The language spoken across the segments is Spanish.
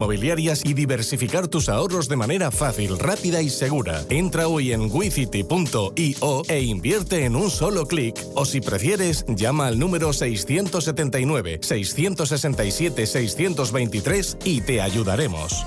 mobiliarias y diversificar tus ahorros de manera fácil, rápida y segura. Entra hoy en wicity.io e invierte en un solo clic. O si prefieres, llama al número 679 667 623 y te ayudaremos.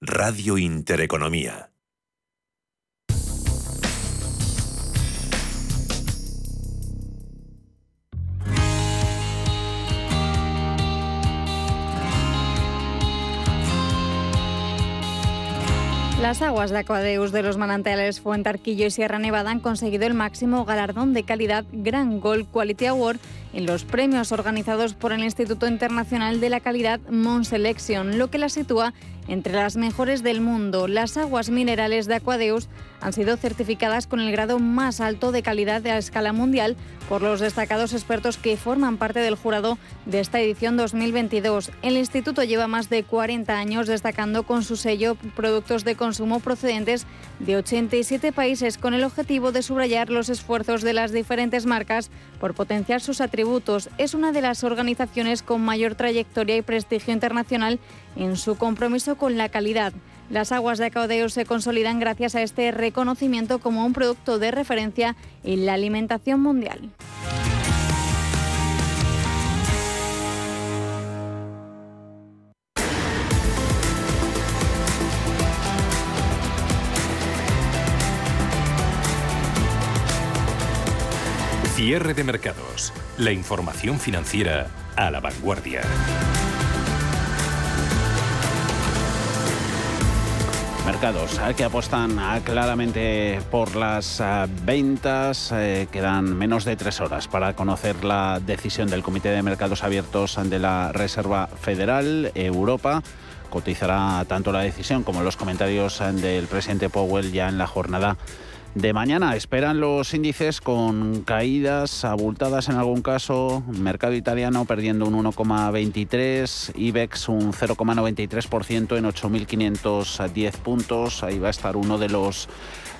Radio Intereconomía. Las aguas de Aquadeus de los manantiales Fuentarquillo y Sierra Nevada han conseguido el máximo galardón de calidad Grand Gold Quality Award en los premios organizados por el Instituto Internacional de la Calidad Mon Selection, lo que la sitúa entre las mejores del mundo. Las aguas minerales de Aquadeus han sido certificadas con el grado más alto de calidad de a escala mundial por los destacados expertos que forman parte del jurado de esta edición 2022. El instituto lleva más de 40 años destacando con su sello productos de consumo procedentes de 87 países con el objetivo de subrayar los esfuerzos de las diferentes marcas por potenciar sus atributos. Es una de las organizaciones con mayor trayectoria y prestigio internacional en su compromiso con la calidad. Las aguas de Acaudeo se consolidan gracias a este reconocimiento como un producto de referencia en la alimentación mundial. Cierre de mercados. La información financiera a la vanguardia. Mercados que apostan ah, claramente por las ah, ventas. Eh, quedan menos de tres horas para conocer la decisión del Comité de Mercados Abiertos de la Reserva Federal Europa. Cotizará tanto la decisión como los comentarios del presidente Powell ya en la jornada de mañana. Esperan los índices con caídas abultadas en algún caso. Mercado italiano perdiendo un 1,23, IBEX un 0,93% en 8.510 puntos. Ahí va a estar uno de los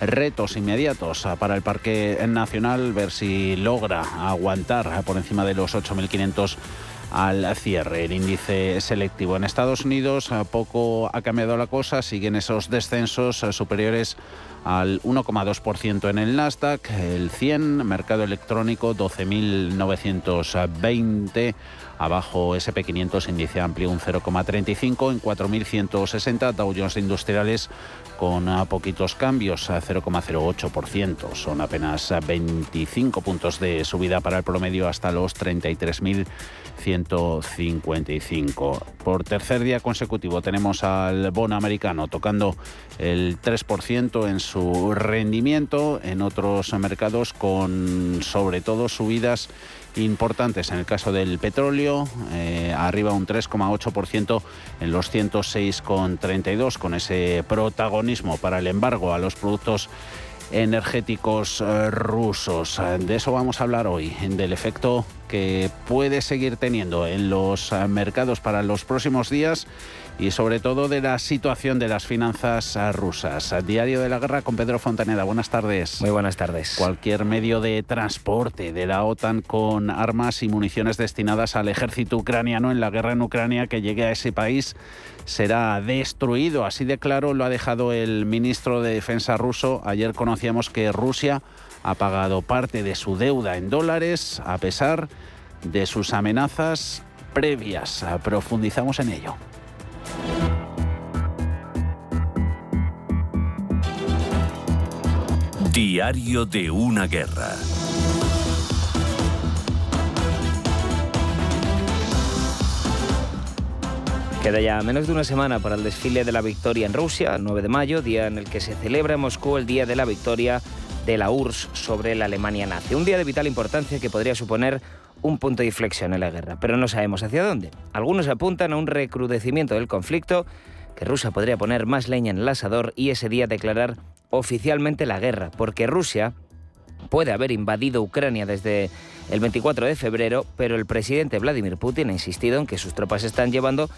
retos inmediatos para el Parque Nacional, ver si logra aguantar por encima de los 8.500 al cierre. El índice selectivo en Estados Unidos poco ha cambiado la cosa, siguen esos descensos superiores al 1,2% en el Nasdaq, el 100, mercado electrónico 12.920, abajo SP500 índice amplio un 0,35 en 4.160, Dow Jones Industriales con poquitos cambios, a 0,08%. Son apenas 25 puntos de subida para el promedio hasta los 33.155. Por tercer día consecutivo tenemos al bono americano tocando el 3% en su rendimiento, en otros mercados con sobre todo subidas importantes en el caso del petróleo, eh, arriba un 3,8% en los 106,32 con ese protagonismo para el embargo a los productos energéticos eh, rusos. De eso vamos a hablar hoy, del efecto que puede seguir teniendo en los eh, mercados para los próximos días y sobre todo de la situación de las finanzas rusas. Diario de la Guerra con Pedro Fontaneda. Buenas tardes. Muy buenas tardes. Cualquier medio de transporte de la OTAN con armas y municiones destinadas al ejército ucraniano en la guerra en Ucrania que llegue a ese país será destruido. Así de claro lo ha dejado el ministro de Defensa ruso. Ayer conocíamos que Rusia ha pagado parte de su deuda en dólares a pesar de sus amenazas previas. Profundizamos en ello. Diario de una guerra. Queda ya menos de una semana para el desfile de la victoria en Rusia, 9 de mayo, día en el que se celebra en Moscú el Día de la Victoria de la URSS sobre la Alemania nazi. Un día de vital importancia que podría suponer un punto de inflexión en la guerra, pero no sabemos hacia dónde. Algunos apuntan a un recrudecimiento del conflicto, que Rusia podría poner más leña en el asador y ese día declarar oficialmente la guerra, porque Rusia puede haber invadido Ucrania desde el 24 de febrero, pero el presidente Vladimir Putin ha insistido en que sus tropas están llevando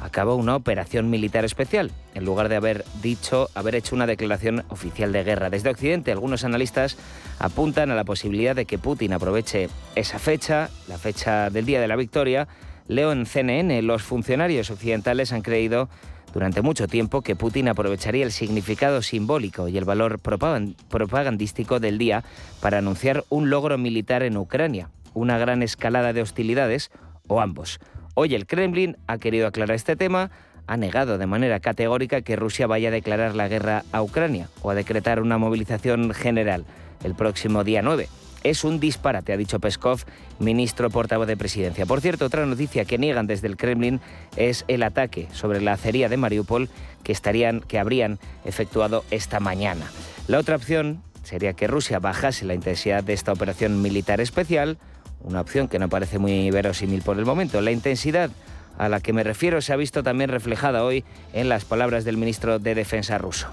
a una operación militar especial, en lugar de haber dicho, haber hecho una declaración oficial de guerra. Desde Occidente, algunos analistas apuntan a la posibilidad de que Putin aproveche esa fecha, la fecha del día de la victoria. Leo en CNN, los funcionarios occidentales han creído durante mucho tiempo que Putin aprovecharía el significado simbólico y el valor propagandístico del día para anunciar un logro militar en Ucrania, una gran escalada de hostilidades o ambos. Hoy el Kremlin ha querido aclarar este tema, ha negado de manera categórica que Rusia vaya a declarar la guerra a Ucrania o a decretar una movilización general el próximo día 9. Es un disparate, ha dicho Peskov, ministro portavoz de presidencia. Por cierto, otra noticia que niegan desde el Kremlin es el ataque sobre la acería de Mariupol que, estarían, que habrían efectuado esta mañana. La otra opción sería que Rusia bajase la intensidad de esta operación militar especial, una opción que no parece muy verosímil por el momento. La intensidad a la que me refiero se ha visto también reflejada hoy en las palabras del ministro de Defensa ruso.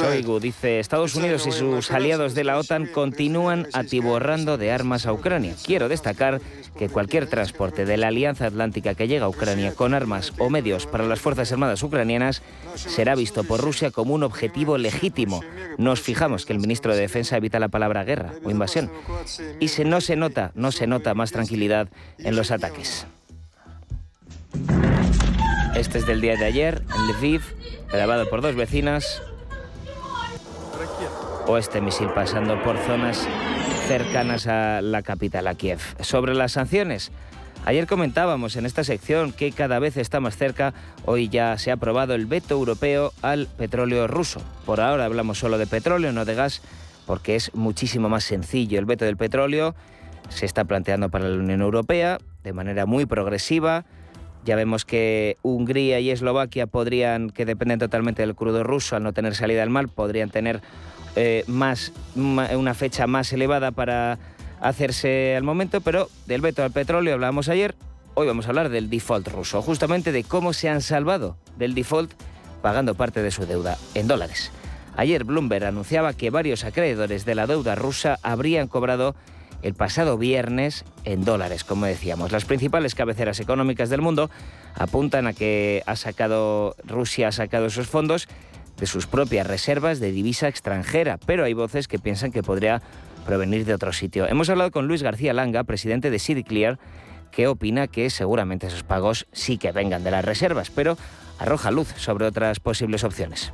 Shoigu dice, Estados Unidos y sus aliados de la OTAN continúan atiborrando de armas a Ucrania. Quiero destacar que cualquier transporte de la Alianza Atlántica que llega a Ucrania con armas o medios para las Fuerzas Armadas ucranianas será visto por Rusia como un objetivo legítimo. Nos fijamos que el ministro de Defensa evita la palabra guerra o invasión. Y se, no se nota, no se nota más tranquilidad en los ataques. Este es del día de ayer, en Lviv, grabado por dos vecinas. O este misil pasando por zonas cercanas a la capital, a Kiev. Sobre las sanciones, ayer comentábamos en esta sección que cada vez está más cerca. Hoy ya se ha aprobado el veto europeo al petróleo ruso. Por ahora hablamos solo de petróleo, no de gas, porque es muchísimo más sencillo. El veto del petróleo se está planteando para la Unión Europea de manera muy progresiva ya vemos que Hungría y Eslovaquia podrían, que dependen totalmente del crudo ruso al no tener salida al mar, podrían tener eh, más, una fecha más elevada para hacerse al momento, pero del veto al petróleo hablábamos ayer, hoy vamos a hablar del default ruso, justamente de cómo se han salvado del default pagando parte de su deuda en dólares. Ayer Bloomberg anunciaba que varios acreedores de la deuda rusa habrían cobrado el pasado viernes en dólares, como decíamos. Las principales cabeceras económicas del mundo apuntan a que ha sacado Rusia ha sacado esos fondos de sus propias reservas de divisa extranjera, pero hay voces que piensan que podría provenir de otro sitio. Hemos hablado con Luis García Langa, presidente de CityClear, que opina que seguramente esos pagos sí que vengan de las reservas, pero arroja luz sobre otras posibles opciones.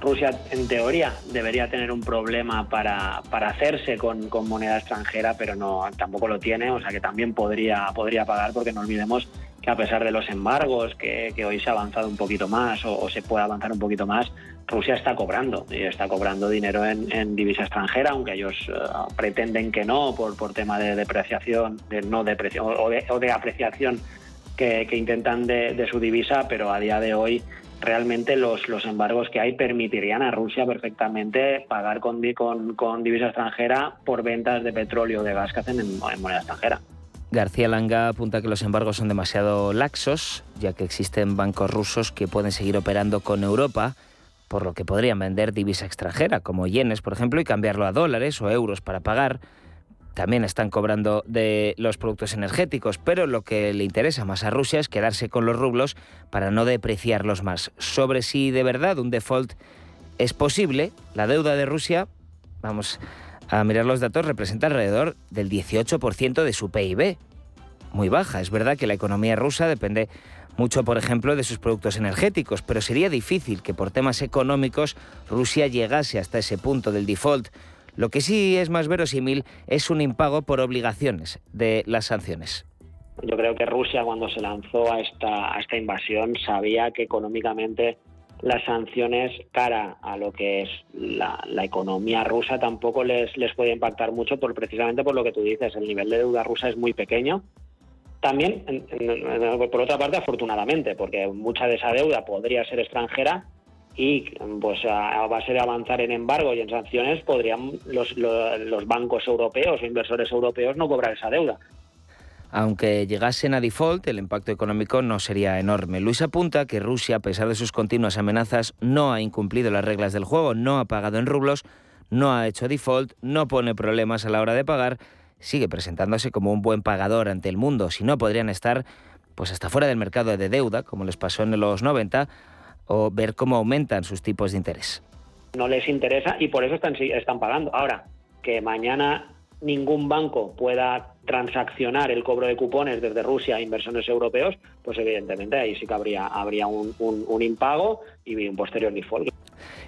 Rusia, en teoría, debería tener un problema para, hacerse con, moneda extranjera, pero no tampoco lo tiene, o sea que también podría, podría pagar, porque no olvidemos que a pesar de los embargos, que, hoy se ha avanzado un poquito más o, se puede avanzar un poquito más, Rusia está cobrando, y está cobrando dinero en, divisa extranjera, aunque ellos eh, pretenden que no por, por tema de depreciación, de no depreciación o de, apreciación que, intentan de, de su divisa, pero a día de hoy realmente los, los embargos que hay permitirían a Rusia perfectamente pagar con, con, divisa extranjera por ventas de petróleo o de gas que hacen en, moneda extranjera. García Langa apunta que los embargos son demasiado laxos, ya que existen bancos rusos que pueden seguir operando con Europa, por lo que podrían vender divisa extranjera, como yenes, por ejemplo, y cambiarlo a dólares o euros para pagar. También están cobrando de los productos energéticos, pero lo que le interesa más a Rusia es quedarse con los rublos para no depreciarlos más. Sobre si de verdad un default es posible, la deuda de Rusia, vamos a mirar los datos, representa alrededor del 18% de su PIB. Muy baja. Es verdad que la economía rusa depende mucho, por ejemplo, de sus productos energéticos, pero sería difícil que por temas económicos Rusia llegase hasta ese punto del default. Lo que sí es más verosímil es un impago por obligaciones de las sanciones. Yo creo que Rusia cuando se lanzó a esta, invasión sabía que económicamente las sanciones cara a lo que es la, economía rusa tampoco les, les puede impactar mucho por precisamente por lo que tú dices, el nivel de deuda rusa es muy pequeño. También, por otra parte, afortunadamente, porque mucha de esa deuda podría ser extranjera y pues a base de avanzar en embargo y en sanciones podrían los, los, bancos europeos o inversores europeos no cobrar esa deuda. Aunque llegasen a default, el impacto económico no sería enorme. Luis apunta que Rusia, a pesar de sus continuas amenazas, no ha incumplido las reglas del juego, no ha pagado en rublos, no ha hecho default, no pone problemas a la hora de pagar, sigue presentándose como un buen pagador ante el mundo. Si no, podrían estar pues hasta fuera del mercado de deuda, como les pasó en los 90, o ver cómo aumentan sus tipos de interés. No les interesa y por eso están, están pagando. Ahora, que mañana ningún banco pueda transaccionar el cobro de cupones desde Rusia a inversores europeos, pues evidentemente ahí sí que habría, habría un, un impago y un posterior default.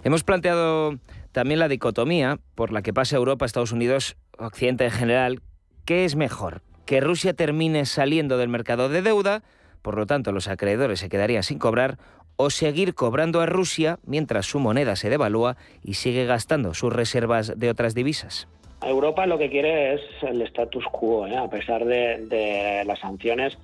Hemos planteado también la dicotomía por la que pasa Europa, Estados Unidos, Occidente en general. ¿Qué es mejor? ¿Que Rusia termine saliendo del mercado de deuda? Por lo tanto, los acreedores se quedarían sin cobrar o seguir cobrando a Rusia mientras su moneda se devalúa y sigue gastando sus reservas de otras divisas. Europa lo que quiere es el status quo, ¿eh? a pesar de, las sanciones.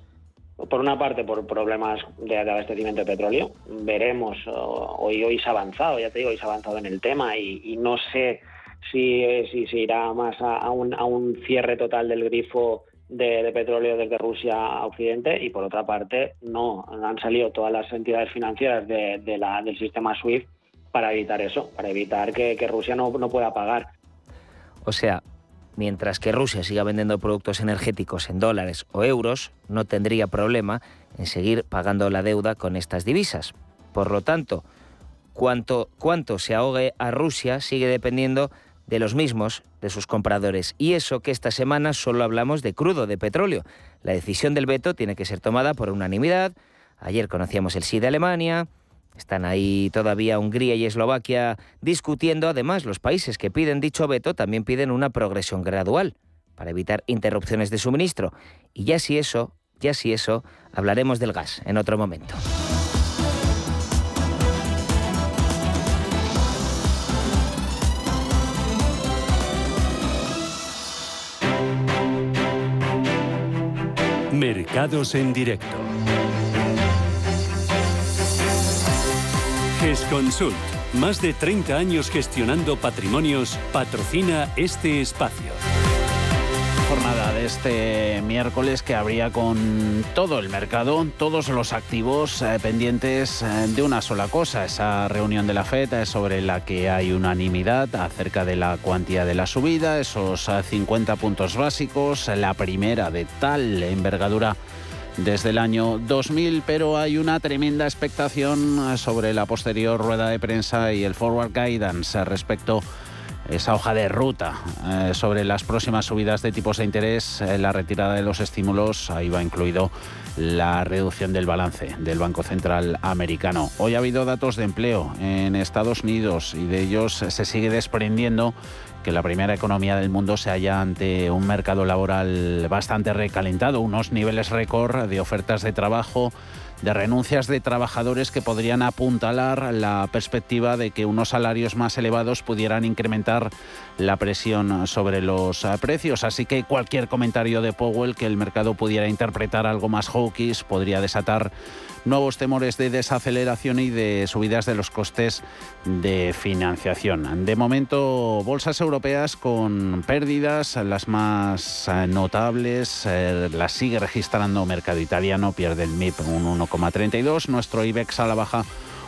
Por una parte, por problemas de abastecimiento de petróleo. Veremos, hoy, hoy se ha avanzado, ya te digo, hoy se ha avanzado en el tema y, no sé si, si se irá más a, un, a un cierre total del grifo de, petróleo desde Rusia a Occidente y por otra parte no han salido todas las entidades financieras de, del sistema SWIFT para evitar eso, para evitar que, Rusia no, no pueda pagar. O sea, mientras que Rusia siga vendiendo productos energéticos en dólares o euros, no tendría problema en seguir pagando la deuda con estas divisas. Por lo tanto, cuanto, cuánto se ahogue a Rusia sigue dependiendo de los mismos, de sus compradores. Y eso que esta semana solo hablamos de crudo, de petróleo. La decisión del veto tiene que ser tomada por unanimidad. Ayer conocíamos el sí de Alemania. Están ahí todavía Hungría y Eslovaquia discutiendo. Además, los países que piden dicho veto también piden una progresión gradual para evitar interrupciones de suministro. Y ya si eso, ya si eso, hablaremos del gas en otro momento. Mercados en directo. GESConsult, más de 30 años gestionando patrimonios, patrocina este espacio jornada de este miércoles que habría con todo el mercado, todos los activos eh, pendientes eh, de una sola cosa, esa reunión de la FED eh, sobre la que hay unanimidad acerca de la cuantía de la subida, esos 50 puntos básicos, la primera de tal envergadura desde el año 2000, pero hay una tremenda expectación sobre la posterior rueda de prensa y el forward guidance respecto a esa hoja de ruta eh, sobre las próximas subidas de tipos de interés, eh, la retirada de los estímulos, ahí va incluido la reducción del balance del Banco Central americano. Hoy ha habido datos de empleo en Estados Unidos y de ellos se sigue desprendiendo que la primera economía del mundo se halla ante un mercado laboral bastante recalentado, unos niveles récord de ofertas de trabajo de renuncias de trabajadores que podrían apuntalar la perspectiva de que unos salarios más elevados pudieran incrementar la presión sobre los eh, precios. Así que cualquier comentario de Powell que el mercado pudiera interpretar algo más hawkish podría desatar nuevos temores de desaceleración y de subidas de los costes de financiación. De momento, bolsas europeas con pérdidas, las más eh, notables, eh, las sigue registrando mercado italiano, pierde el MIP un 1,32, nuestro IBEX a la baja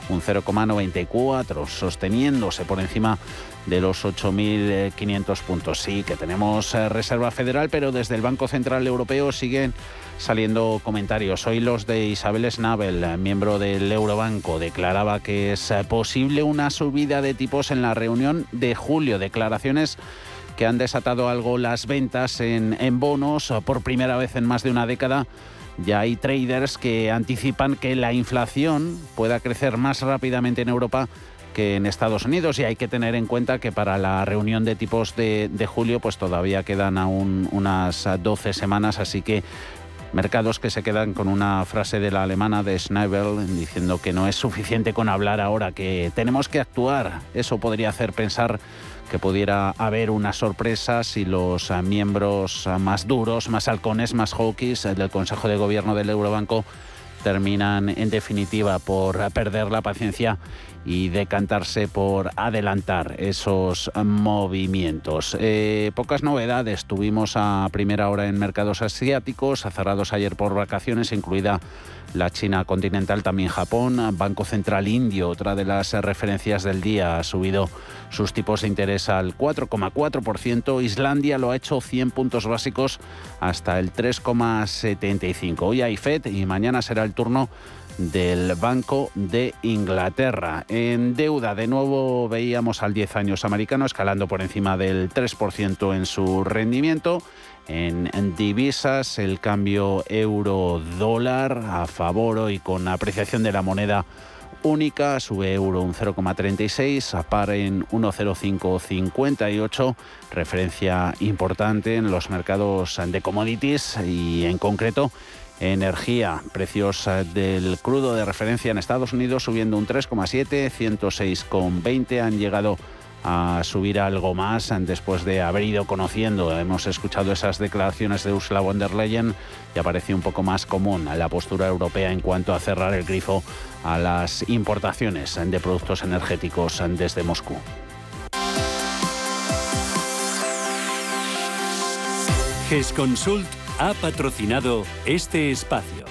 un 0,94, sosteniéndose por encima de los 8.500 puntos. Sí, que tenemos eh, Reserva Federal, pero desde el Banco Central Europeo siguen saliendo comentarios. Hoy los de Isabel Schnabel, miembro del Eurobanco, declaraba que es eh, posible una subida de tipos en la reunión de julio. Declaraciones que han desatado algo las ventas en, en bonos por primera vez en más de una década. Ya hay traders que anticipan que la inflación pueda crecer más rápidamente en Europa que en Estados Unidos y hay que tener en cuenta que para la reunión de tipos de, julio pues todavía quedan aún unas 12 semanas, así que Mercados que se quedan con una frase de la alemana de Schnabel diciendo que no es suficiente con hablar ahora, que tenemos que actuar. Eso podría hacer pensar que pudiera haber una sorpresa si los miembros más duros, más halcones, más hawkies del Consejo de Gobierno del Eurobanco terminan en definitiva por perder la paciencia y decantarse por adelantar esos movimientos. Eh, pocas novedades tuvimos a primera hora en mercados asiáticos, cerrados ayer por vacaciones, incluida la China continental, también Japón, Banco Central Indio, otra de las referencias del día, ha subido sus tipos de interés al 4,4%, Islandia lo ha hecho 100 puntos básicos hasta el 3,75%. Hoy hay FED y mañana será el turno del Banco de Inglaterra. En deuda, de nuevo veíamos al 10 años americano escalando por encima del 3% en su rendimiento. En, divisas, el cambio euro-dólar a favor y con apreciación de la moneda única, sube euro un 0,36, a par en 1,0558, referencia importante en los mercados de commodities y en concreto energía. Precios eh, del crudo de referencia en Estados Unidos subiendo un 3,7, 106,20 han llegado a subir algo más después de haber ido conociendo. Hemos escuchado esas declaraciones de Ursula von der Leyen y aparece un poco más común la postura europea en cuanto a cerrar el grifo a las importaciones de productos energéticos desde Moscú. GESConsult ha patrocinado este espacio.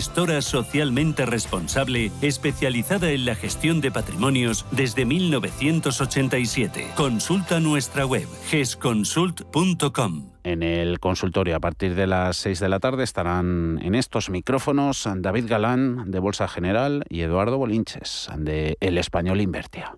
gestora socialmente responsable especializada en la gestión de patrimonios desde 1987. Consulta nuestra web gesconsult.com. En el consultorio a partir de las 6 de la tarde estarán en estos micrófonos David Galán de Bolsa General y Eduardo Bolinches de El Español Invertia.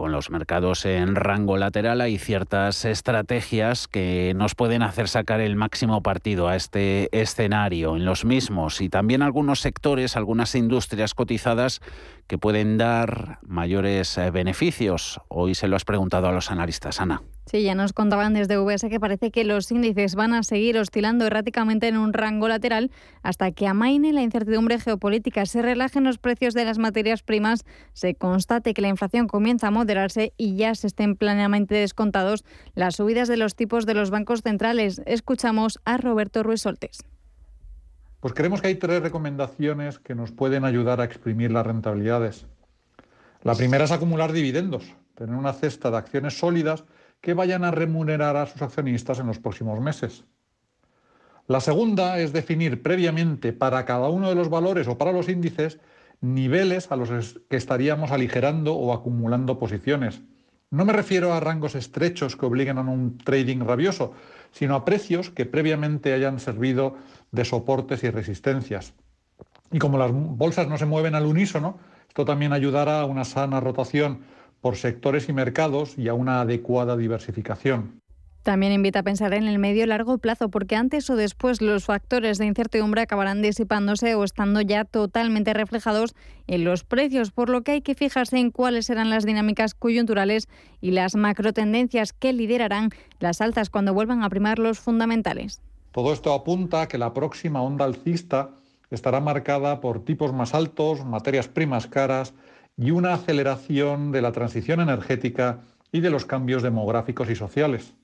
con los mercados en rango lateral hay ciertas estrategias que nos pueden hacer sacar el máximo partido a este escenario en los mismos. Y también algunos sectores, algunas industrias cotizadas que pueden dar mayores eh, beneficios. Hoy se lo has preguntado a los analistas, Ana. Sí, ya nos contaban desde UBS que parece que los índices van a seguir oscilando erráticamente en un rango lateral hasta que amaine la incertidumbre geopolítica, se relajen los precios de las materias primas, se constate que la inflación comienza a moderarse y ya se estén plenamente descontados las subidas de los tipos de los bancos centrales. Escuchamos a Roberto Ruiz Soltes. Pues creemos que hay tres recomendaciones que nos pueden ayudar a exprimir las rentabilidades. La primera es acumular dividendos, tener una cesta de acciones sólidas que vayan a remunerar a sus accionistas en los próximos meses. La segunda es definir previamente para cada uno de los valores o para los índices niveles a los que estaríamos aligerando o acumulando posiciones. No me refiero a rangos estrechos que obliguen a un trading rabioso, sino a precios que previamente hayan servido de soportes y resistencias. Y como las bolsas no se mueven al unísono, esto también ayudará a una sana rotación por sectores y mercados y a una adecuada diversificación. También invita a pensar en el medio y largo plazo, porque antes o después los factores de incertidumbre acabarán disipándose o estando ya totalmente reflejados en los precios, por lo que hay que fijarse en cuáles serán las dinámicas coyunturales y las macrotendencias que liderarán las alzas cuando vuelvan a primar los fundamentales. Todo esto apunta a que la próxima onda alcista estará marcada por tipos más altos, materias primas caras y una aceleración de la transición energética y de los cambios demográficos y sociales.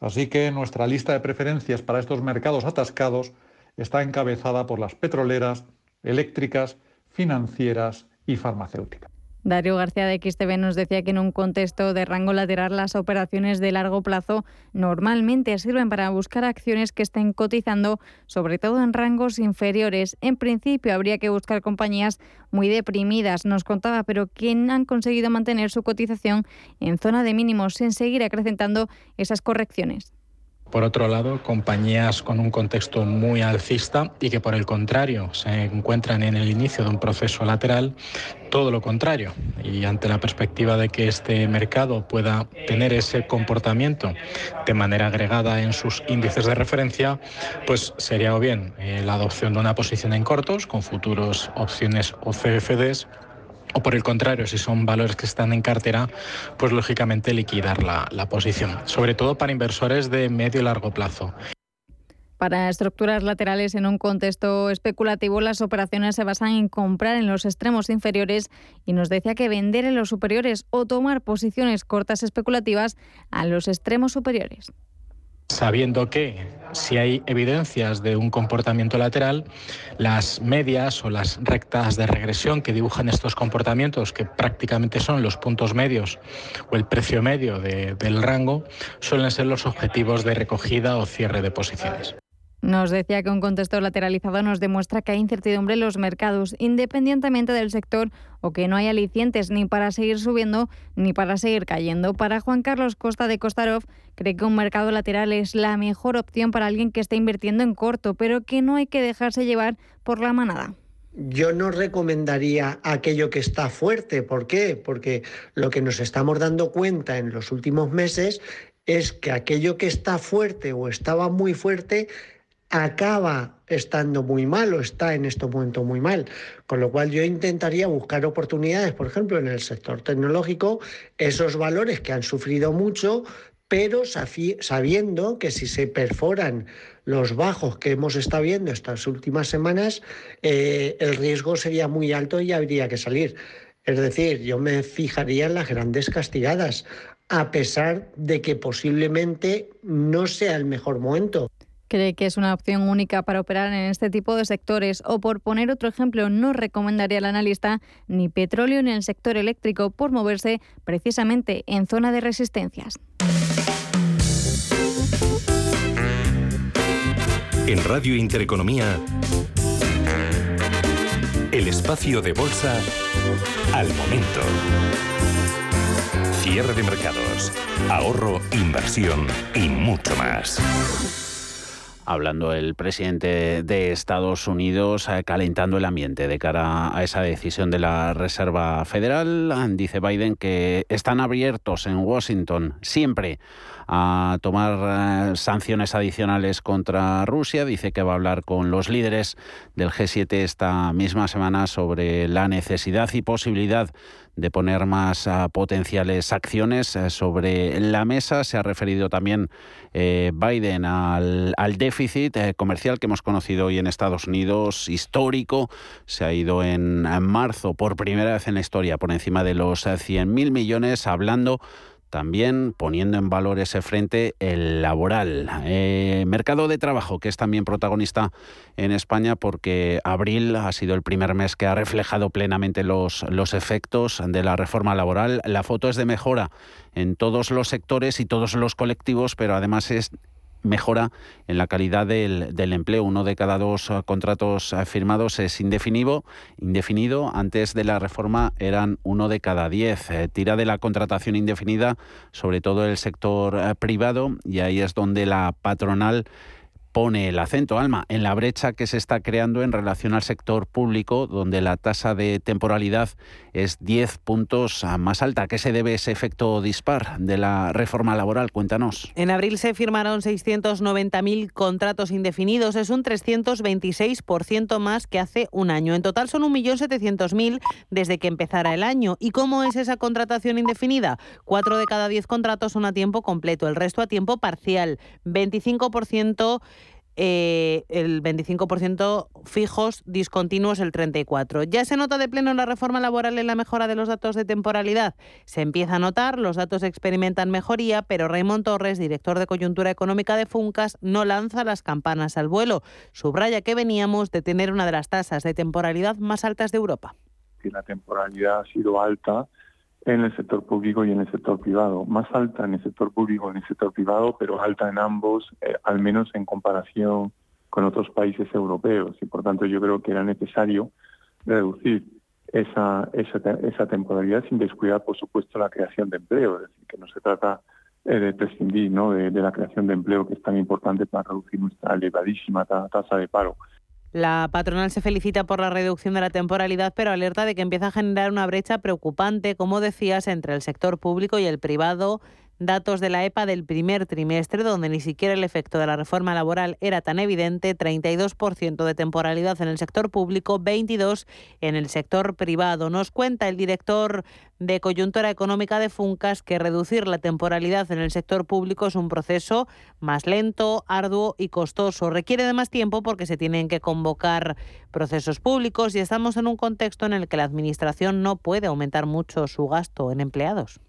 Así que nuestra lista de preferencias para estos mercados atascados está encabezada por las petroleras, eléctricas, financieras y farmacéuticas. Darío García de XTV nos decía que en un contexto de rango lateral las operaciones de largo plazo normalmente sirven para buscar acciones que estén cotizando, sobre todo en rangos inferiores. En principio habría que buscar compañías muy deprimidas, nos contaba, pero que han conseguido mantener su cotización en zona de mínimos sin seguir acrecentando esas correcciones. Por otro lado, compañías con un contexto muy alcista y que por el contrario se encuentran en el inicio de un proceso lateral, todo lo contrario. Y ante la perspectiva de que este mercado pueda tener ese comportamiento de manera agregada en sus índices de referencia, pues sería o bien eh, la adopción de una posición en cortos con futuros opciones o CFDs o por el contrario, si son valores que están en cartera, pues lógicamente liquidar la, la posición, sobre todo para inversores de medio y largo plazo. Para estructuras laterales en un contexto especulativo, las operaciones se basan en comprar en los extremos inferiores y nos decía que vender en los superiores o tomar posiciones cortas especulativas a los extremos superiores sabiendo que si hay evidencias de un comportamiento lateral, las medias o las rectas de regresión que dibujan estos comportamientos, que prácticamente son los puntos medios o el precio medio del rango, suelen ser los objetivos de recogida o cierre de posiciones. Nos decía que un contexto lateralizado nos demuestra que hay incertidumbre en los mercados, independientemente del sector, o que no hay alicientes ni para seguir subiendo ni para seguir cayendo. Para Juan Carlos Costa de Kostarov, cree que un mercado lateral es la mejor opción para alguien que esté invirtiendo en corto, pero que no hay que dejarse llevar por la manada. Yo no recomendaría aquello que está fuerte. ¿Por qué? Porque lo que nos estamos dando cuenta en los últimos meses es que aquello que está fuerte o estaba muy fuerte acaba estando muy mal o está en este momento muy mal. Con lo cual yo intentaría buscar oportunidades, por ejemplo, en el sector tecnológico, esos valores que han sufrido mucho, pero sabiendo que si se perforan los bajos que hemos estado viendo estas últimas semanas, eh, el riesgo sería muy alto y habría que salir. Es decir, yo me fijaría en las grandes castigadas, a pesar de que posiblemente no sea el mejor momento cree que es una opción única para operar en este tipo de sectores o por poner otro ejemplo, no recomendaría al analista ni petróleo ni el sector eléctrico por moverse precisamente en zona de resistencias. En Radio Intereconomía, el espacio de bolsa al momento. Cierre de mercados, ahorro, inversión y mucho más hablando el presidente de Estados Unidos, eh, calentando el ambiente de cara a esa decisión de la Reserva Federal. Dice Biden que están abiertos en Washington siempre a tomar eh, sanciones adicionales contra Rusia. Dice que va a hablar con los líderes del G7 esta misma semana sobre la necesidad y posibilidad de poner más ah, potenciales acciones eh, sobre la mesa. Se ha referido también eh, Biden al, déficit eh, comercial que hemos conocido hoy en Estados Unidos, histórico. Se ha ido en, marzo por primera vez en la historia por encima de los 100.000 millones, hablando también poniendo en valor ese frente el laboral. Eh, mercado de trabajo, que es también protagonista en España porque abril ha sido el primer mes que ha reflejado plenamente los, los efectos de la reforma laboral. La foto es de mejora en todos los sectores y todos los colectivos, pero además es mejora en la calidad del, empleo. Uno de cada dos eh, contratos eh, firmados es indefinido. indefinido. Antes de la reforma eran uno de cada diez. Eh, tira de la contratación indefinida, sobre todo el sector privado, y ahí es donde la patronal pone el acento, Alma, en la brecha que se está creando en relación al sector público, donde la tasa de temporalidad es 10 puntos más alta. ¿Qué se debe ese efecto dispar de la reforma laboral? Cuéntanos. En abril se firmaron 690.000 contratos indefinidos. Es un 326% más que hace un año. En total son 1.700.000 desde que empezara el año. ¿Y cómo es esa contratación indefinida? Cuatro de cada diez contratos son a tiempo completo, el resto a tiempo parcial. 25% eh, el 25% fijos, discontinuos el 34%. ¿Ya se nota de pleno en la reforma laboral en la mejora de los datos de temporalidad? Se empieza a notar, los datos experimentan mejoría, pero Raymond Torres, director de coyuntura económica de Funcas, no lanza las campanas al vuelo. Subraya que veníamos de tener una de las tasas de temporalidad más altas de Europa. la temporalidad ha sido alta en el sector público y en el sector privado. Más alta en el sector público en el sector privado, pero alta en ambos, eh, al menos en comparación con otros países europeos. Y por tanto yo creo que era necesario reducir esa, esa, temporalidad sin descuidar, por supuesto, la creación de empleo. Es decir, que no se trata eh, de prescindir ¿no? de, la creación de empleo, que es tan importante para reducir nuestra elevadísima tasa de paro. La patronal se felicita por la reducción de la temporalidad, pero alerta de que empieza a generar una brecha preocupante, como decías, entre el sector público y el privado datos de la EPA del primer trimestre, donde ni siquiera el efecto de la reforma laboral era tan evidente, 32% de temporalidad en el sector público, 22% en el sector privado. Nos cuenta el director de coyuntura económica de Funcas que reducir la temporalidad en el sector público es un proceso más lento, arduo y costoso. Requiere de más tiempo porque se tienen que convocar procesos públicos y estamos en un contexto en el que la Administración no puede aumentar mucho su gasto en empleados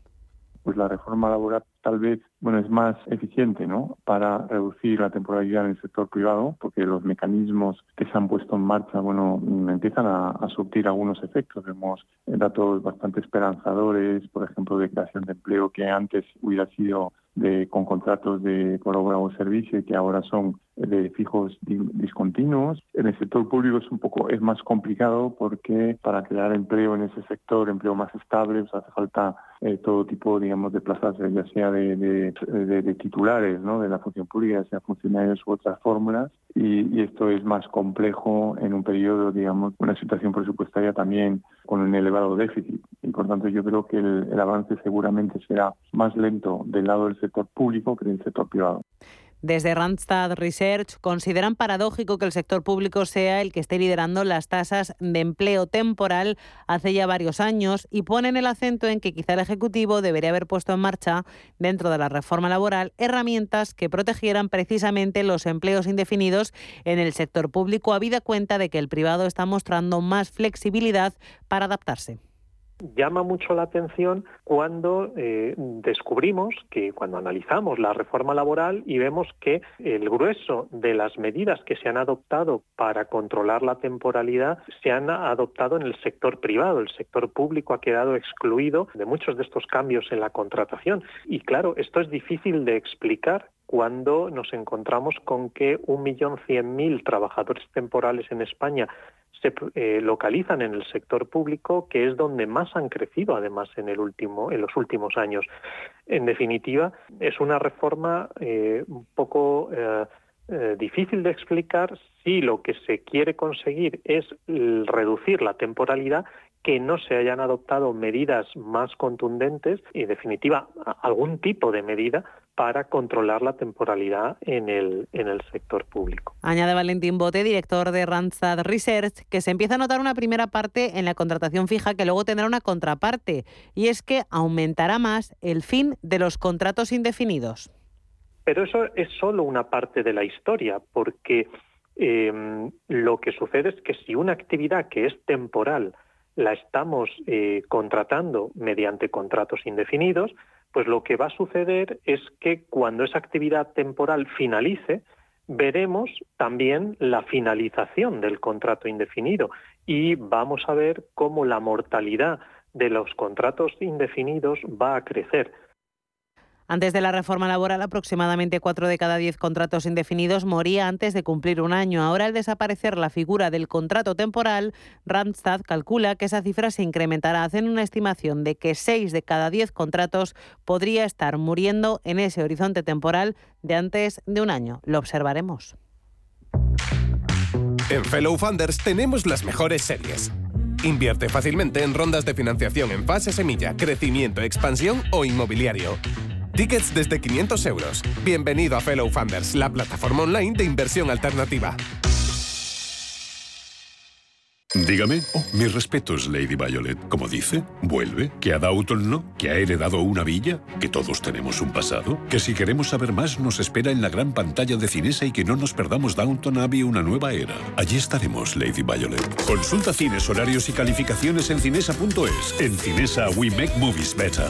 pues la reforma laboral tal vez bueno es más eficiente no para reducir la temporalidad en el sector privado porque los mecanismos que se han puesto en marcha bueno empiezan a, a surtir algunos efectos vemos datos bastante esperanzadores por ejemplo de creación de empleo que antes hubiera sido de, con contratos de por o servicio que ahora son de fijos discontinuos. En el sector público es un poco es más complicado porque para crear empleo en ese sector, empleo más estable, pues hace falta eh, todo tipo, digamos, de plazas, ya sea de, titulares, ¿no? De la función pública, sea funcionarios u otras fórmulas. Y, esto es más complejo en un periodo, digamos, una situación presupuestaria también con un elevado déficit. Y por tanto yo creo que el avance seguramente será más lento del lado del sector público que del sector privado. Desde Randstad Research consideran paradójico que el sector público sea el que esté liderando las tasas de empleo temporal hace ya varios años y ponen el acento en que quizá el Ejecutivo debería haber puesto en marcha, dentro de la reforma laboral, herramientas que protegieran precisamente los empleos indefinidos en el sector público, habida cuenta de que el privado está mostrando más flexibilidad para adaptarse llama mucho la atención cuando eh, descubrimos que cuando analizamos la reforma laboral y vemos que el grueso de las medidas que se han adoptado para controlar la temporalidad se han adoptado en el sector privado. El sector público ha quedado excluido de muchos de estos cambios en la contratación. Y claro, esto es difícil de explicar cuando nos encontramos con que un millón cien mil trabajadores temporales en España se eh, localizan en el sector público, que es donde más han crecido, además, en el último, en los últimos años. En definitiva, es una reforma eh, un poco eh, difícil de explicar si lo que se quiere conseguir es reducir la temporalidad que no se hayan adoptado medidas más contundentes y, en definitiva, algún tipo de medida para controlar la temporalidad en el, en el sector público. Añade Valentín Bote, director de Randstad Research, que se empieza a notar una primera parte en la contratación fija que luego tendrá una contraparte, y es que aumentará más el fin de los contratos indefinidos. Pero eso es solo una parte de la historia, porque eh, lo que sucede es que si una actividad que es temporal la estamos eh, contratando mediante contratos indefinidos, pues lo que va a suceder es que cuando esa actividad temporal finalice, veremos también la finalización del contrato indefinido y vamos a ver cómo la mortalidad de los contratos indefinidos va a crecer. Antes de la reforma laboral, aproximadamente 4 de cada 10 contratos indefinidos moría antes de cumplir un año. Ahora, al desaparecer la figura del contrato temporal, Randstad calcula que esa cifra se incrementará. Hacen una estimación de que 6 de cada 10 contratos podría estar muriendo en ese horizonte temporal de antes de un año. Lo observaremos. En Fellow Funders tenemos las mejores series. Invierte fácilmente en rondas de financiación en fase semilla, crecimiento, expansión o inmobiliario. Tickets desde 500 euros. Bienvenido a Fellow Funders, la plataforma online de inversión alternativa. Dígame. Oh, mis respetos, Lady Violet. Como dice, vuelve. ¿Que a Downton no? ¿Que ha heredado una villa? ¿Que todos tenemos un pasado? ¿Que si queremos saber más nos espera en la gran pantalla de Cinesa y que no nos perdamos Downton Abbey una nueva era? Allí estaremos, Lady Violet. Consulta cines, horarios y calificaciones en cinesa.es. En Cinesa, we make movies better.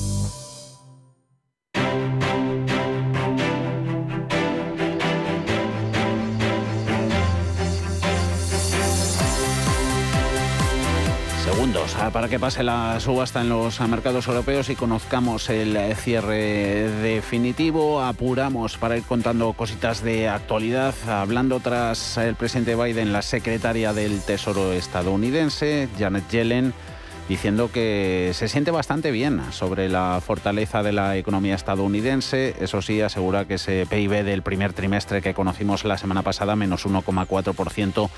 Para que pase la subasta en los mercados europeos y conozcamos el cierre definitivo. Apuramos para ir contando cositas de actualidad. Hablando tras el presidente Biden, la secretaria del Tesoro estadounidense, Janet Yellen, diciendo que se siente bastante bien sobre la fortaleza de la economía estadounidense. Eso sí, asegura que ese PIB del primer trimestre que conocimos la semana pasada, menos 1,4%,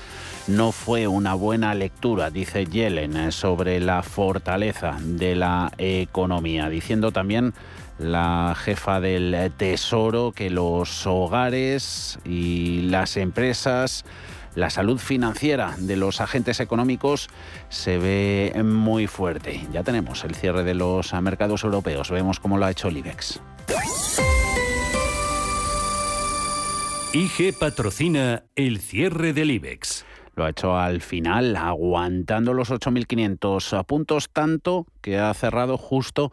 no fue una buena lectura, dice Yellen, sobre la fortaleza de la economía, diciendo también la jefa del Tesoro que los hogares y las empresas la salud financiera de los agentes económicos se ve muy fuerte. Ya tenemos el cierre de los mercados europeos. Vemos cómo lo ha hecho el IBEX. IG patrocina el cierre del IBEX. Lo ha hecho al final, aguantando los 8.500 puntos, tanto que ha cerrado justo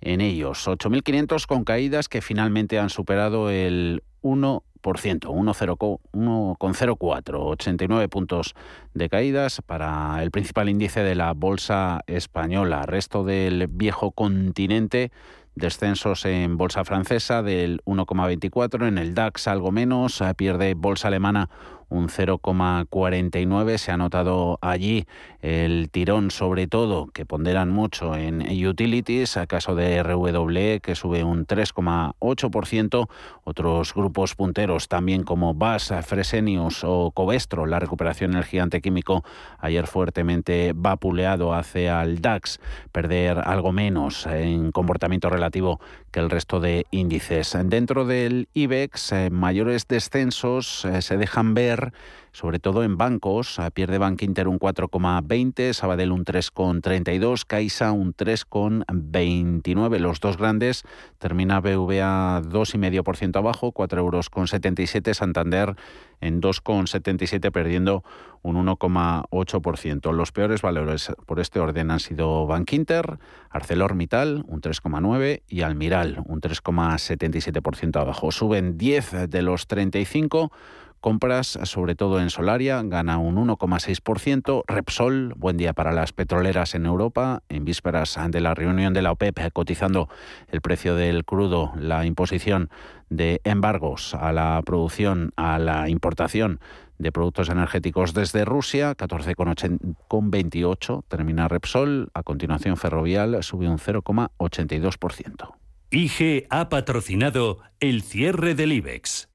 en ellos. 8.500 con caídas que finalmente han superado el 1 1,04, 89 puntos de caídas para el principal índice de la bolsa española. Resto del viejo continente descensos en bolsa francesa del 1,24, en el DAX algo menos, pierde bolsa alemana un 0,49. Se ha notado allí el tirón, sobre todo, que ponderan mucho en utilities, a caso de RWE, que sube un 3,8%. Otros grupos punteros, también como BAS, Fresenius o Covestro, la recuperación en el gigante químico, ayer fuertemente vapuleado hacia el DAX, perder algo menos en comportamiento relativo que el resto de índices. Dentro del IBEX, eh, mayores descensos eh, se dejan ver sobre todo en bancos. Pierde Bank Inter un 4,20, Sabadell un 3,32, Caixa un 3,29. Los dos grandes termina BVA 2,5% abajo, 4 euros con 77, Santander en 2,77 perdiendo un 1,8%. Los peores valores por este orden han sido Bank Inter, ArcelorMittal un 3,9 y Almiral un 3,77% abajo. Suben 10 de los 35 compras, sobre todo en Solaria, gana un 1,6%. Repsol, buen día para las petroleras en Europa, en vísperas de la reunión de la OPEP cotizando el precio del crudo, la imposición de embargos a la producción, a la importación de productos energéticos desde Rusia, 14,28 termina Repsol, a continuación Ferrovial sube un 0,82%. IG ha patrocinado el cierre del IBEX.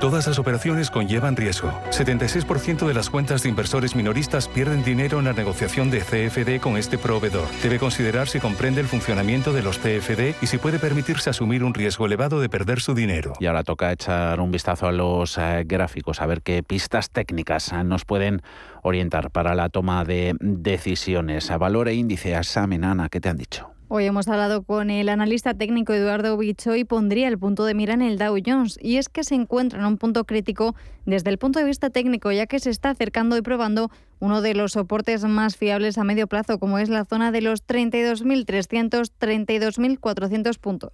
Todas las operaciones conllevan riesgo. 76% de las cuentas de inversores minoristas pierden dinero en la negociación de CFD con este proveedor. Debe considerar si comprende el funcionamiento de los CFD y si puede permitirse asumir un riesgo elevado de perder su dinero. Y ahora toca echar un vistazo a los eh, gráficos, a ver qué pistas técnicas eh, nos pueden orientar para la toma de decisiones. A valor e índice, a Samenana, ¿qué te han dicho? Hoy hemos hablado con el analista técnico Eduardo Bicho y pondría el punto de mira en el Dow Jones. Y es que se encuentra en un punto crítico desde el punto de vista técnico, ya que se está acercando y probando uno de los soportes más fiables a medio plazo, como es la zona de los 32.300, 32.400 puntos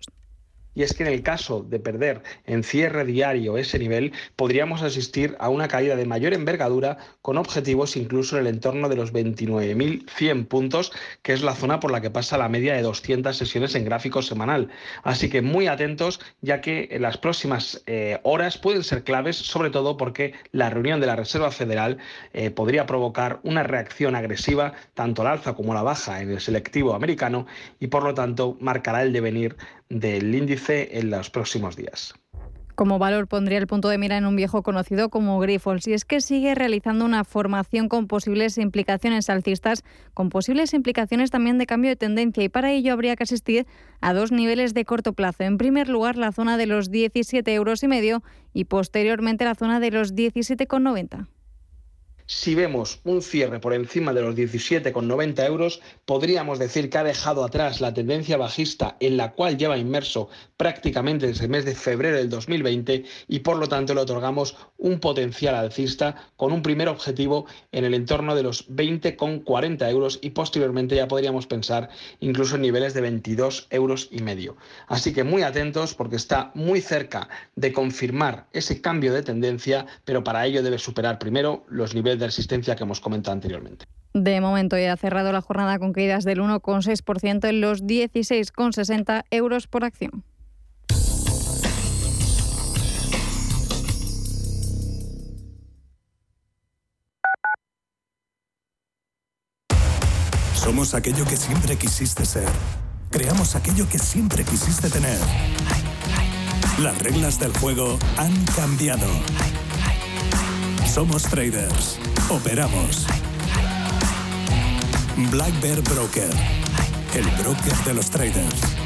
y es que en el caso de perder en cierre diario ese nivel, podríamos asistir a una caída de mayor envergadura con objetivos incluso en el entorno de los 29.100 puntos, que es la zona por la que pasa la media de 200 sesiones en gráfico semanal. Así que muy atentos, ya que las próximas eh, horas pueden ser claves, sobre todo porque la reunión de la Reserva Federal eh, podría provocar una reacción agresiva tanto al alza como a la baja en el selectivo americano y por lo tanto marcará el devenir del índice en los próximos días. Como valor pondría el punto de mira en un viejo conocido como Grifols y es que sigue realizando una formación con posibles implicaciones alcistas, con posibles implicaciones también de cambio de tendencia y para ello habría que asistir a dos niveles de corto plazo. En primer lugar, la zona de los 17 euros y medio y posteriormente la zona de los 17,90. Si vemos un cierre por encima de los 17,90 euros, podríamos decir que ha dejado atrás la tendencia bajista en la cual lleva inmerso prácticamente desde el mes de febrero del 2020 y por lo tanto le otorgamos un potencial alcista con un primer objetivo en el entorno de los 20,40 euros y posteriormente ya podríamos pensar incluso en niveles de 22 euros y medio. Así que muy atentos porque está muy cerca de confirmar ese cambio de tendencia, pero para ello debe superar primero los niveles de resistencia que hemos comentado anteriormente. De momento ya ha cerrado la jornada con caídas del 1,6% en los 16,60 euros por acción. Somos aquello que siempre quisiste ser. Creamos aquello que siempre quisiste tener. Las reglas del juego han cambiado. Somos traders. Operamos. Black Bear Broker. El broker de los traders.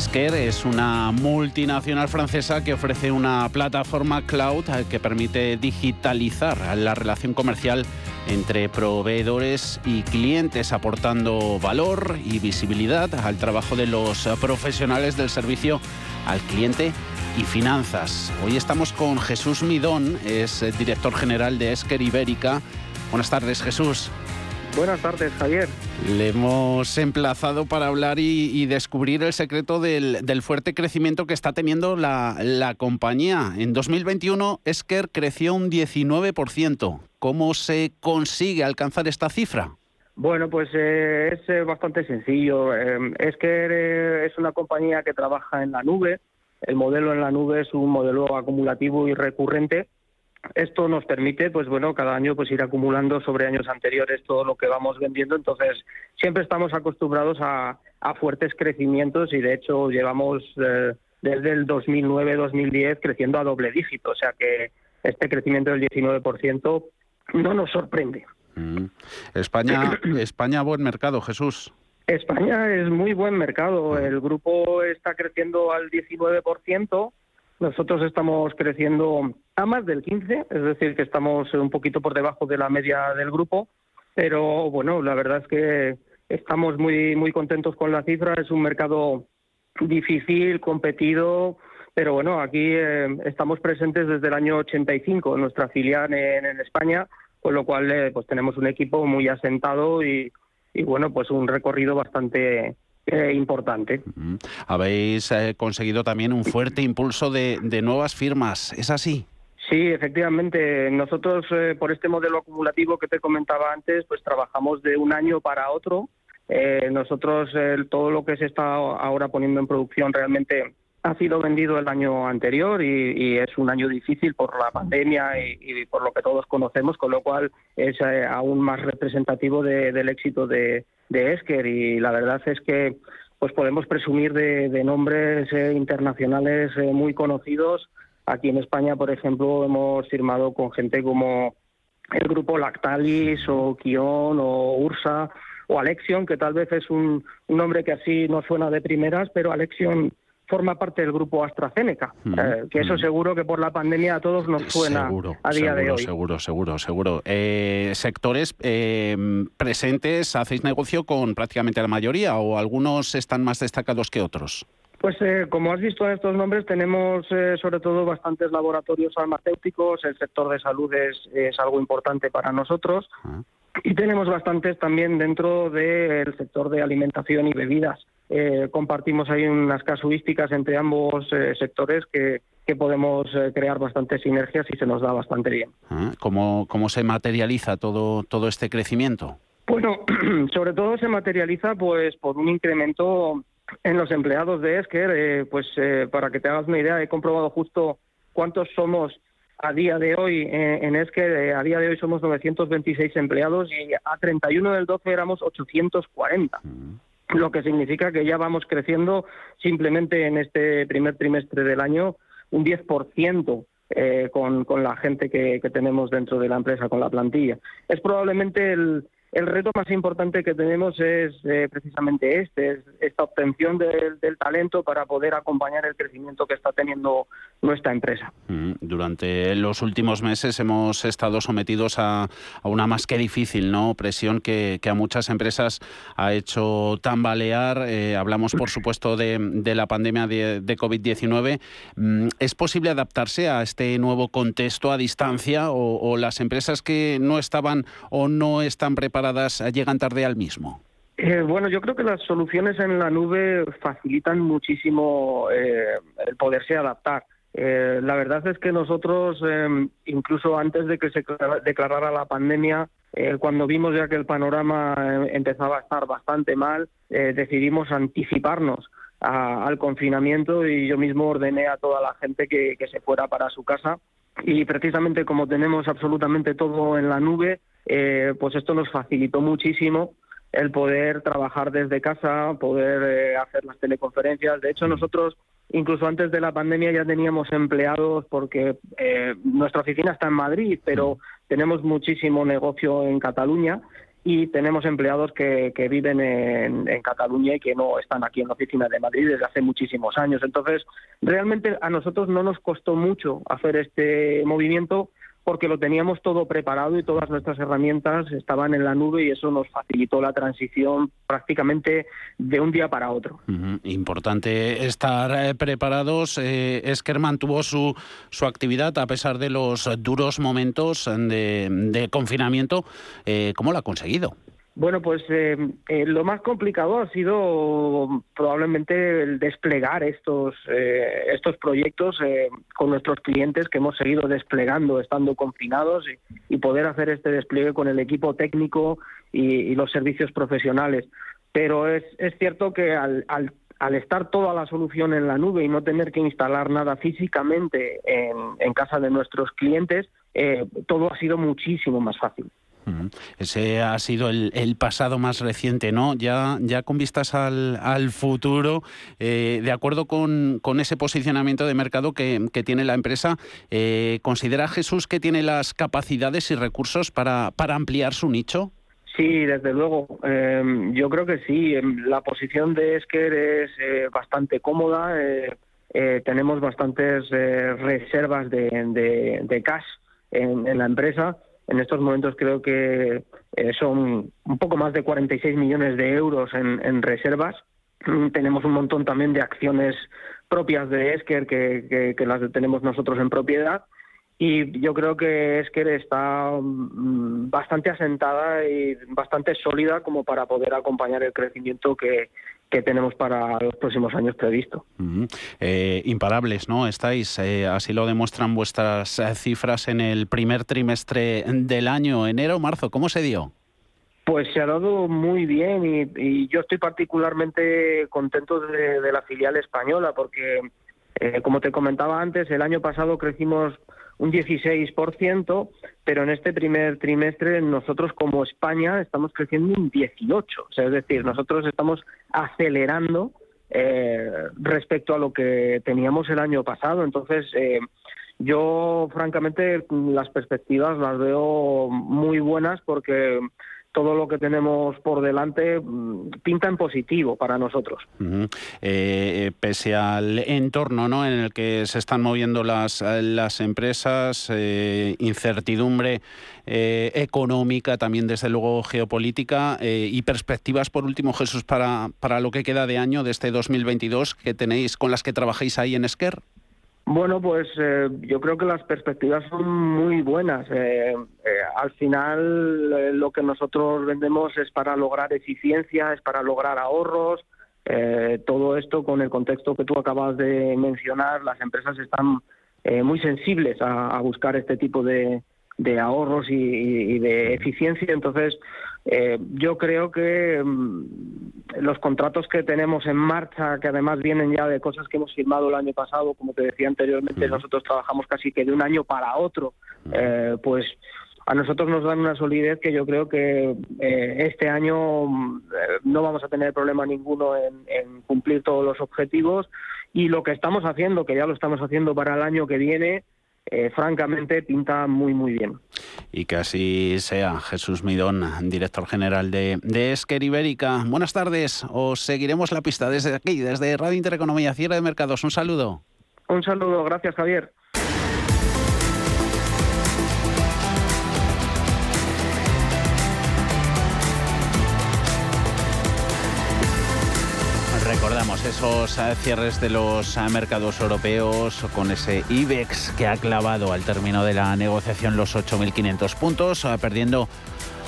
Esker es una multinacional francesa que ofrece una plataforma cloud eh, que permite digitalizar la relación comercial entre proveedores y clientes, aportando valor y visibilidad al trabajo de los profesionales del servicio al cliente y finanzas. Hoy estamos con Jesús Midón, es director general de Esker Ibérica. Buenas tardes, Jesús. Buenas tardes, Javier. Le hemos emplazado para hablar y, descubrir el secreto del, fuerte crecimiento que está teniendo la, compañía. En 2021, Esker creció un 19%. ¿Cómo se consigue alcanzar esta cifra? Bueno, pues eh, es eh, bastante sencillo. Eh, Esker es una compañía que trabaja en la nube. El modelo en la nube es un modelo acumulativo y recurrente esto nos permite, pues bueno, cada año pues ir acumulando sobre años anteriores todo lo que vamos vendiendo. Entonces, siempre estamos acostumbrados a, fuertes crecimientos y de hecho llevamos eh, desde el 2009-2010 creciendo a doble dígito. O sea que este crecimiento del 19% no nos sorprende. Mm. España, España, buen mercado, Jesús. España es muy buen mercado. El grupo está creciendo al 19%. Nosotros estamos creciendo a más del 15, es decir, que estamos un poquito por debajo de la media del grupo, pero bueno, la verdad es que estamos muy muy contentos con la cifra, es un mercado difícil, competido, pero bueno, aquí eh, estamos presentes desde el año 85 en nuestra filial en, España, con lo cual eh, pues tenemos un equipo muy asentado y, y bueno, pues un recorrido bastante eh, importante. Habéis eh, conseguido también un fuerte impulso de, nuevas firmas, ¿es así? Sí, efectivamente. Nosotros, eh, por este modelo acumulativo que te comentaba antes, pues trabajamos de un año para otro. nosotros, todo lo que se está ahora poniendo en producción realmente ha sido vendido el año anterior y, es un año difícil por la pandemia y, por lo que todos conocemos, con lo cual es aún más representativo del éxito de, de Esker y la verdad es que pues podemos presumir de, nombres eh, internacionales eh, muy conocidos. Aquí en España, por ejemplo, hemos firmado con gente como el grupo Lactalis o Kion o Ursa o Alexion, que tal vez es un, un nombre que así no suena de primeras, pero Alexion forma parte del grupo AstraZeneca, eh, que eso seguro que por la pandemia a todos nos suena a día de hoy. Seguro, seguro, seguro. Eh, sectores eh, presentes, ¿hacéis negocio con prácticamente la mayoría o algunos están más destacados que otros? Pues como has visto en estos nombres, tenemos sobre todo bastantes laboratorios farmacéuticos, el sector de salud es, es algo importante para nosotros ah. y tenemos bastantes también dentro del sector de alimentación y bebidas. Eh, compartimos ahí unas casuísticas entre ambos eh, sectores que, podemos eh, crear bastantes sinergias y se nos da bastante bien. Ah, ¿Cómo, cómo se materializa todo, todo este crecimiento? Bueno, sobre todo se materializa pues por un incremento en los empleados de Esker. pues para que te hagas una idea, he comprobado justo cuántos somos a día de hoy en Esker. a día de hoy somos 926 empleados y a 31 del 12 éramos 840 lo que significa que ya vamos creciendo simplemente en este primer trimestre del año un 10% eh, con, con la gente que, que tenemos dentro de la empresa, con la plantilla. Es probablemente el, el reto más importante que tenemos es eh, precisamente este, esta obtención del, talento para poder acompañar el crecimiento que está teniendo nuestra empresa. Mm, durante los últimos meses hemos estado sometidos a, una más que difícil ¿no? presión que, a muchas empresas ha hecho tambalear. Eh, hablamos, por supuesto, de, la pandemia de, COVID-19. Mm, ¿Es posible adaptarse a este nuevo contexto a distancia o las empresas que no estaban o no están preparadas llegan tarde al mismo? Eh, bueno, yo creo que las soluciones en la nube facilitan muchísimo eh, el poderse adaptar. Eh, la verdad es que nosotros, em, incluso antes de que se declarara la pandemia, eh, cuando vimos ya que el panorama eh, empezaba a estar bastante mal, decidimos anticiparnos al confinamiento y yo mismo ordené a toda la gente que, se fuera para su casa. Y precisamente como tenemos absolutamente todo en la nube, pues esto nos facilitó muchísimo el poder trabajar desde casa, poder hacer las teleconferencias. De hecho, nosotros Incluso antes de la pandemia ya teníamos empleados porque eh, nuestra oficina está en Madrid, pero tenemos muchísimo negocio en Cataluña y tenemos empleados que, que viven en, en, Cataluña y que no están aquí en la oficina de Madrid desde hace muchísimos años. Entonces, realmente a nosotros no nos costó mucho hacer este movimiento porque lo teníamos todo preparado y todas nuestras herramientas estaban en la nube y eso nos facilitó la transición prácticamente de un día para otro. Importante estar eh, preparados. Eh, Eskerman tuvo su, su actividad a pesar de los duros momentos de, de confinamiento. Eh, ¿Cómo lo ha conseguido? Bueno, pues eh, eh, lo más complicado ha sido probablemente el desplegar estos eh, estos proyectos con nuestros clientes que hemos seguido desplegando estando confinados y, poder hacer este despliegue con el equipo técnico y, los servicios profesionales. Pero es, es cierto que al, al, al, estar toda la solución en la nube y no tener que instalar nada físicamente en, en casa de nuestros clientes, todo ha sido muchísimo más fácil. Ese ha sido el, pasado más reciente, ¿no? Ya, ya con vistas al, al futuro, eh, de acuerdo con, ese posicionamiento de mercado que, tiene la empresa, eh, ¿considera Jesús que tiene las capacidades y recursos para, para ampliar su nicho? Sí, desde luego. Em, yo creo que sí. Em, la posición de Esker es eh, bastante cómoda. tenemos bastantes reservas de, de, cash en la empresa en estos momentos creo que eh, son un poco más de 46 millones de euros en, reservas. Mm, tenemos un montón también de acciones propias de Esker que, las tenemos nosotros en propiedad. Y yo creo que Esker está mm, bastante asentada y bastante sólida como para poder acompañar el crecimiento que, que tenemos para los próximos años previsto. Eh, imparables, ¿no? Estáis, eh, así lo demuestran vuestras eh, cifras en el primer trimestre del año, enero o marzo. ¿Cómo se dio? Pues se ha dado muy bien y, yo estoy particularmente contento de, de la filial española porque, como te comentaba antes, el año pasado crecimos un 16%, pero en este primer trimestre nosotros como España estamos creciendo un 18%. O sea, es decir, nosotros estamos acelerando eh, respecto a lo que teníamos el año pasado. Entonces, eh, yo francamente las perspectivas las veo muy buenas porque todo lo que tenemos por delante mm, pinta en positivo para nosotros. Eh, eh, pese al entorno ¿no? en el que se están moviendo las, las empresas, eh, incertidumbre económica, también desde luego geopolítica y perspectivas, por último, Jesús, para, para lo que queda de año de este 2022 que tenéis con las que trabajáis ahí en Esquer. Bueno, pues eh, yo creo que las perspectivas son muy buenas. Eh, eh, al final lo que nosotros vendemos es para lograr eficiencia, es para lograr ahorros. todo esto con el contexto que tú acabas de mencionar, las empresas están muy sensibles a, buscar este tipo de, ahorros y, de eficiencia. Entonces, yo creo que mm, los contratos que tenemos en marcha, que además vienen ya de cosas que hemos firmado el año pasado, como te decía anteriormente, nosotros trabajamos casi que de un año para otro, eh, pues a nosotros nos dan una solidez que yo creo que eh, este año eh, no vamos a tener problema ninguno en, cumplir todos los objetivos. Y lo que estamos haciendo, que ya lo estamos haciendo para el año que viene, francamente pinta muy muy bien y que así sea. Jesús Midón, director general de, de Esquer Ibérica. Buenas tardes, os seguiremos la pista desde aquí, desde Radio Intereconomía, Cierre de Mercados. Un saludo. Un saludo, gracias Javier. Esos eh, cierres de los eh, mercados europeos con ese IBEX que ha clavado al término de la negociación los 8.500 puntos, eh, perdiendo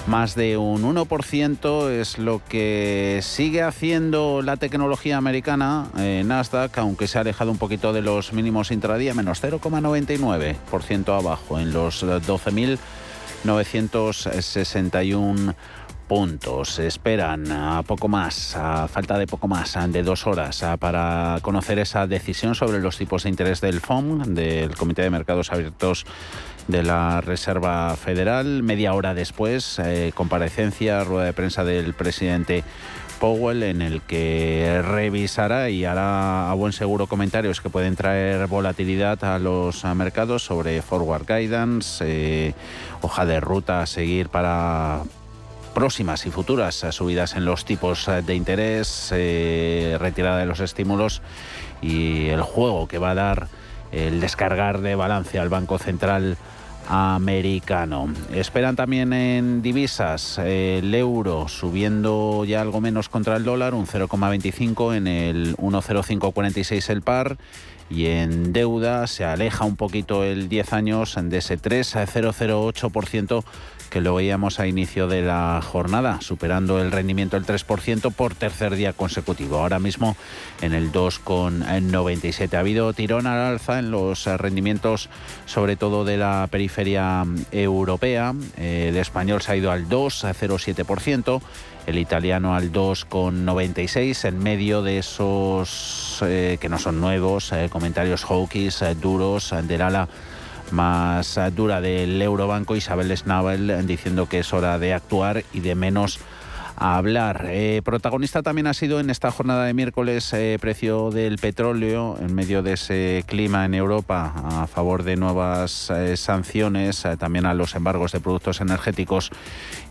más de un 1%, es lo que sigue haciendo la tecnología americana, Nasdaq, aunque se ha alejado un poquito de los mínimos intradía, menos 0,99% abajo, en los 12.961 puntos. Esperan a poco más, a falta de poco más, de dos horas, para conocer esa decisión sobre los tipos de interés del FOM, del Comité de Mercados Abiertos de la Reserva Federal. Media hora después, eh, comparecencia, rueda de prensa del presidente Powell en el que revisará y hará a buen seguro comentarios que pueden traer volatilidad a los mercados sobre forward guidance, eh, hoja de ruta a seguir para próximas y futuras subidas en los tipos de interés, eh, retirada de los estímulos y el juego que va a dar el descargar de balance al Banco Central americano. Esperan también en divisas el euro subiendo ya algo menos contra el dólar, un 0,25 en el 1,0546 el par y en deuda se aleja un poquito el 10 años de ese 3 a 0,08% que lo veíamos a inicio de la jornada, superando el rendimiento del 3% por tercer día consecutivo. Ahora mismo en el 2,97. Ha habido tirón al alza en los rendimientos, sobre todo de la periferia europea. El español se ha ido al 2,07% el italiano al 2,96 en medio de esos eh, que no son nuevos, eh, comentarios hawkish, eh, duros del ala más dura del Eurobanco, Isabel Schnabel, diciendo que es hora de actuar y de menos hablar. Eh, protagonista también ha sido en esta jornada de miércoles eh, precio del petróleo en medio de ese clima en Europa a favor de nuevas eh, sanciones, también a los embargos de productos energéticos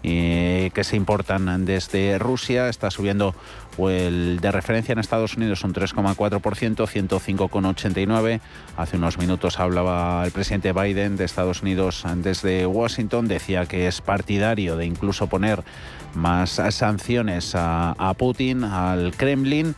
que se importan desde Rusia. Está subiendo el de referencia en Estados Unidos un 3,4%, 105,89. Hace unos minutos hablaba el presidente Biden de Estados Unidos desde Washington. Decía que es partidario de incluso poner más sanciones a, Putin, al Kremlin.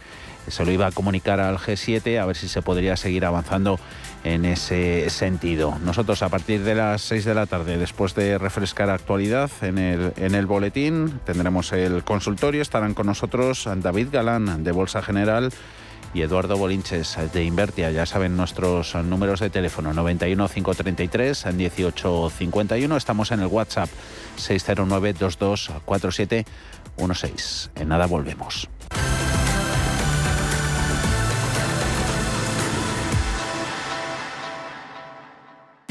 Se lo iba a comunicar al G7 a ver si se podría seguir avanzando en ese sentido. Nosotros a partir de las 6 de la tarde, después de refrescar actualidad en el, en el boletín, tendremos el consultorio, estarán con nosotros David Galán de Bolsa General y Eduardo Bolinches de Invertia. Ya saben nuestros números de teléfono 91 533 18 51. Estamos en el WhatsApp 609 22 47 16. En nada volvemos.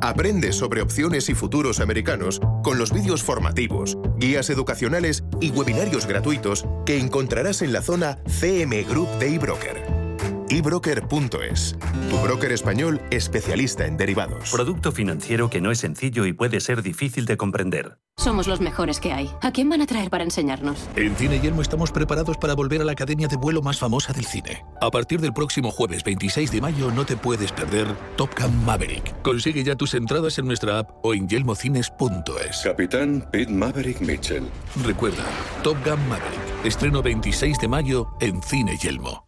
Aprende sobre opciones y futuros americanos con los vídeos formativos, guías educacionales y webinarios gratuitos que encontrarás en la zona CM Group de eBroker ebroker.es, tu broker español especialista en derivados. Producto financiero que no es sencillo y puede ser difícil de comprender. Somos los mejores que hay. ¿A quién van a traer para enseñarnos? En Cine Yelmo estamos preparados para volver a la academia de vuelo más famosa del cine. A partir del próximo jueves 26 de mayo no te puedes perder Top Gun Maverick. Consigue ya tus entradas en nuestra app o en yelmocines.es. Capitán Pete Maverick Mitchell. Recuerda, Top Gun Maverick. Estreno 26 de mayo en Cine Yelmo.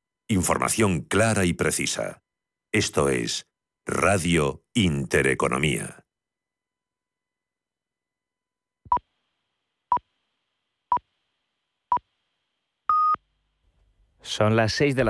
Información clara y precisa. Esto es Radio Intereconomía. Son las 6 de la